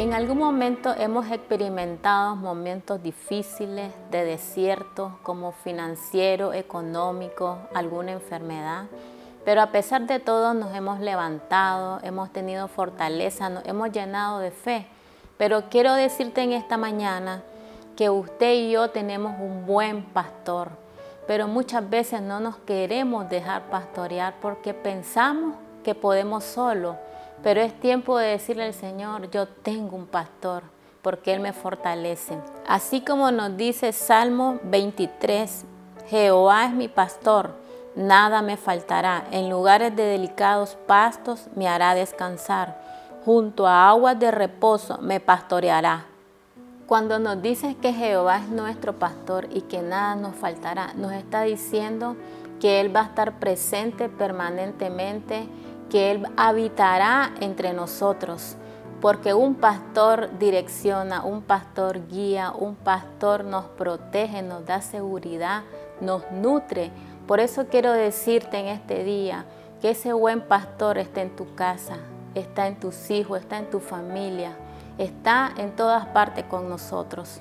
En algún momento hemos experimentado momentos difíciles de desierto como financiero, económico, alguna enfermedad. Pero a pesar de todo nos hemos levantado, hemos tenido fortaleza, nos hemos llenado de fe. Pero quiero decirte en esta mañana que usted y yo tenemos un buen pastor. Pero muchas veces no nos queremos dejar pastorear porque pensamos que podemos solo pero es tiempo de decirle al Señor, yo tengo un pastor, porque Él me fortalece. Así como nos dice Salmo 23, Jehová es mi pastor, nada me faltará. En lugares de delicados pastos me hará descansar. Junto a aguas de reposo me pastoreará. Cuando nos dice que Jehová es nuestro pastor y que nada nos faltará, nos está diciendo que Él va a estar presente permanentemente que Él habitará entre nosotros, porque un pastor direcciona, un pastor guía, un pastor nos protege, nos da seguridad, nos nutre. Por eso quiero decirte en este día que ese buen pastor está en tu casa, está en tus hijos, está en tu familia, está en todas partes con nosotros.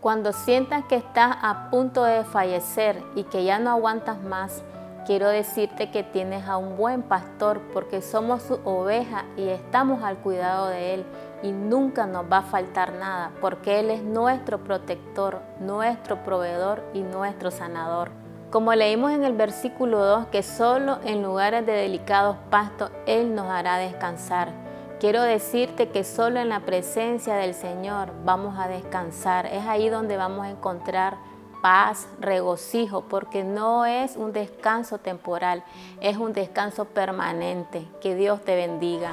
Cuando sientas que estás a punto de fallecer y que ya no aguantas más, quiero decirte que tienes a un buen pastor porque somos su oveja y estamos al cuidado de Él y nunca nos va a faltar nada porque Él es nuestro protector, nuestro proveedor y nuestro sanador. Como leímos en el versículo 2, que solo en lugares de delicados pastos Él nos hará descansar. Quiero decirte que solo en la presencia del Señor vamos a descansar. Es ahí donde vamos a encontrar paz, regocijo, porque no es un descanso temporal, es un descanso permanente. Que Dios te bendiga.